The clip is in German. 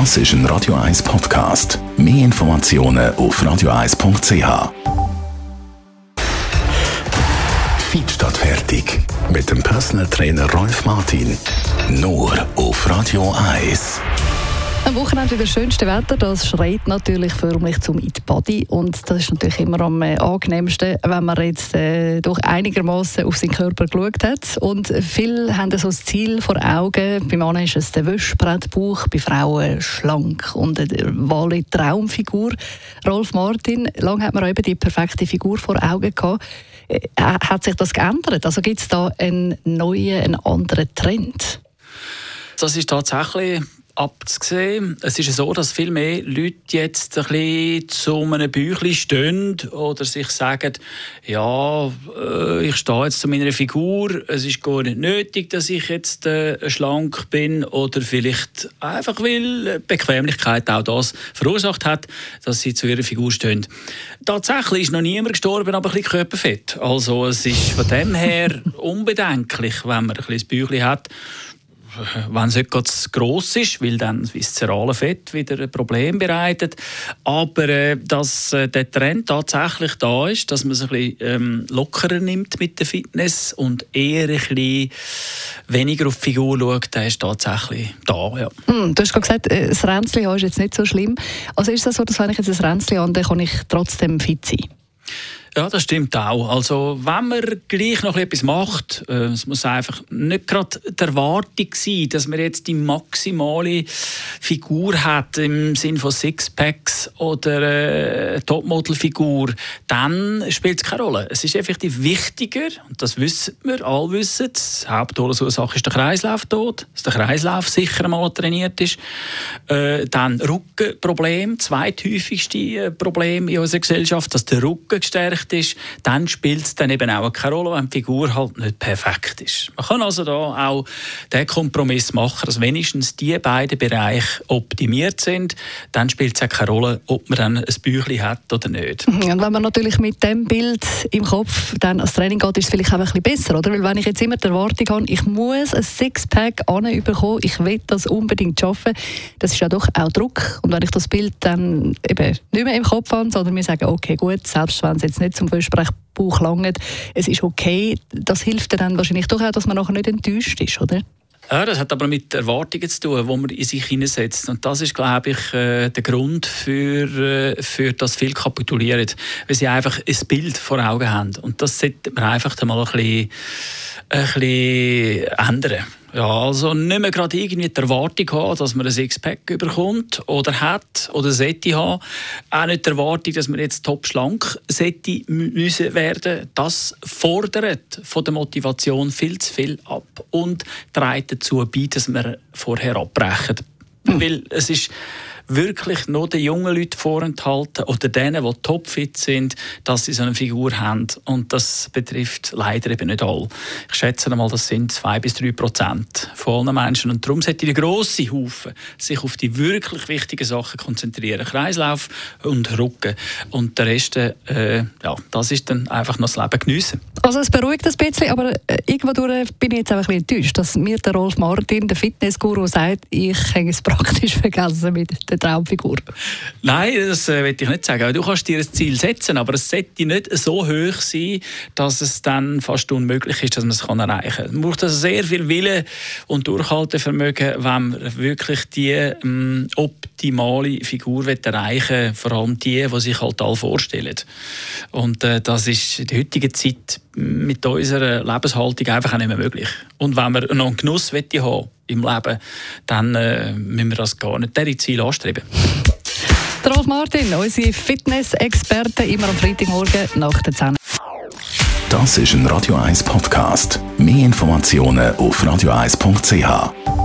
Das ist ein Radio 1 Podcast. Mehr Informationen auf radio1.ch. Feed statt fertig. Mit dem Personal Trainer Rolf Martin. Nur auf Radio 1. Am Wochenende wieder schönste Wetter, das schreit natürlich förmlich zum Eat Body und das ist natürlich immer am äh, angenehmsten, wenn man jetzt äh, doch einigermaßen auf seinen Körper geschaut hat und viele haben so das Ziel vor Augen, bei Männern ist es der Wäschbrettbauch, bei Frauen schlank und eine wahre Traumfigur. Rolf Martin, lange hat man eben die perfekte Figur vor Augen gehabt. Äh, hat sich das geändert? Also gibt es da einen neuen, einen anderen Trend? Das ist tatsächlich abzusehen. Es ist so, dass viel mehr Leute jetzt ein bisschen zu einem Büchlein stehen oder sich sagen, ja, äh, ich stehe jetzt zu meiner Figur, es ist gar nicht nötig, dass ich jetzt äh, schlank bin oder vielleicht einfach, weil Bequemlichkeit auch das verursacht hat, dass sie zu ihrer Figur stehen. Tatsächlich ist noch niemand gestorben, aber ein bisschen Körperfett. Also es ist von dem her unbedenklich, wenn man ein bisschen das Büchlein hat wenn es nicht ganz gross ist, weil dann das viszerale Fett wieder ein Problem bereitet. Aber äh, dass äh, der Trend tatsächlich da ist, dass man es ein bisschen ähm, lockerer nimmt mit der Fitness und eher ein bisschen weniger auf die Figur schaut, der ist tatsächlich da. Ja. Mm, du hast gerade gesagt, äh, das Ränzli ist jetzt nicht so schlimm. Also ist das so, dass wenn ich jetzt ein Ränzli habe, dann kann ich trotzdem fit sein? Ja, das stimmt auch. Also, wenn man gleich noch etwas macht, äh, es muss einfach nicht gerade die Erwartung sein, dass man jetzt die maximale Figur hat im Sinne von Sixpacks oder äh, Topmodel-Figur, dann spielt es keine Rolle. Es ist effektiv wichtiger, und das wissen wir, alle wissen, die Hauptursache ist der Kreislauf tot, dass der Kreislauf sicher mal trainiert ist. Äh, dann Rückenproblem, zweithäufigste äh, Problem in unserer Gesellschaft, dass der Rücken gestärkt perfekt ist, dann spielt es dann eben auch keine Rolle, wenn die Figur halt nicht perfekt ist. Man kann also da auch den Kompromiss machen, dass wenigstens die beiden Bereiche optimiert sind. Dann spielt es auch keine Rolle, ob man dann ein Büchlein hat oder nicht. Und wenn man natürlich mit dem Bild im Kopf dann ans Training geht, ist es vielleicht auch ein bisschen besser, oder? Weil wenn ich jetzt immer die Erwartung habe, ich muss ein Sixpack anbekommen, ich will das unbedingt schaffen, das ist ja doch auch Druck. Und wenn ich das Bild dann eben nicht mehr im Kopf habe, sondern mir sage, okay, gut, selbst wenn es jetzt nicht zum Versprechbuch langt, es ist okay, das hilft dann wahrscheinlich doch auch, dass man nachher nicht enttäuscht ist, oder? Ja, das hat aber mit Erwartungen zu tun, die man in sich hineinsetzt. Und das ist, glaube ich, äh, der Grund für, äh, für das viel kapitulieren. Weil sie einfach ein Bild vor Augen haben. Und das sollte man einfach mal ein bisschen, ein bisschen ändern. Ja, also nicht mehr gerade irgendwie die Erwartung haben, dass man ein Sixpack überkommt oder hat oder sollte haben. Auch nicht die Erwartung, dass man jetzt top schlank sollte müssen werden. Das fordert von der Motivation viel zu viel ab und trägt dazu bei, dass wir vorher abbrechen. Mhm. Weil es ist wirklich nur den jungen Leuten vorenthalten oder denen, die topfit sind, dass sie so eine Figur haben. Und das betrifft leider eben nicht alle. Ich schätze einmal, das sind zwei bis drei Prozent von allen Menschen. Und darum sollte der grosse Haufen sich auf die wirklich wichtigen Sachen konzentrieren. Kreislauf und Rücken. Und der Rest, äh, ja, das ist dann einfach noch das Leben geniessen. Also es beruhigt ein bisschen, aber äh, irgendwo bin ich jetzt einfach ein bisschen enttäuscht, dass mir der Rolf Martin, der Fitnessguru, sagt, ich habe es praktisch vergessen mit der Traumfigur. Nein, das äh, will ich nicht sagen. Du kannst dir ein Ziel setzen, aber es sollte nicht so hoch sein, dass es dann fast unmöglich ist, dass man es erreichen kann. Man braucht also sehr viel Wille und Durchhaltevermögen, wenn man wirklich die ähm, optimale Figur erreichen will, vor allem die, die sich halt alle vorstellen. Und äh, das ist in der heutigen Zeit mit unserer Lebenshaltung einfach auch nicht mehr möglich. Und wenn wir noch einen Genuss haben im Leben, dann äh, müssen wir das gar nicht diese Ziel anstreben. Der Rolf Martin, unsere Fitness-Experte, immer am Freitagmorgen nach der 10. Das ist ein Radio 1 Podcast. Mehr Informationen auf radio1.ch.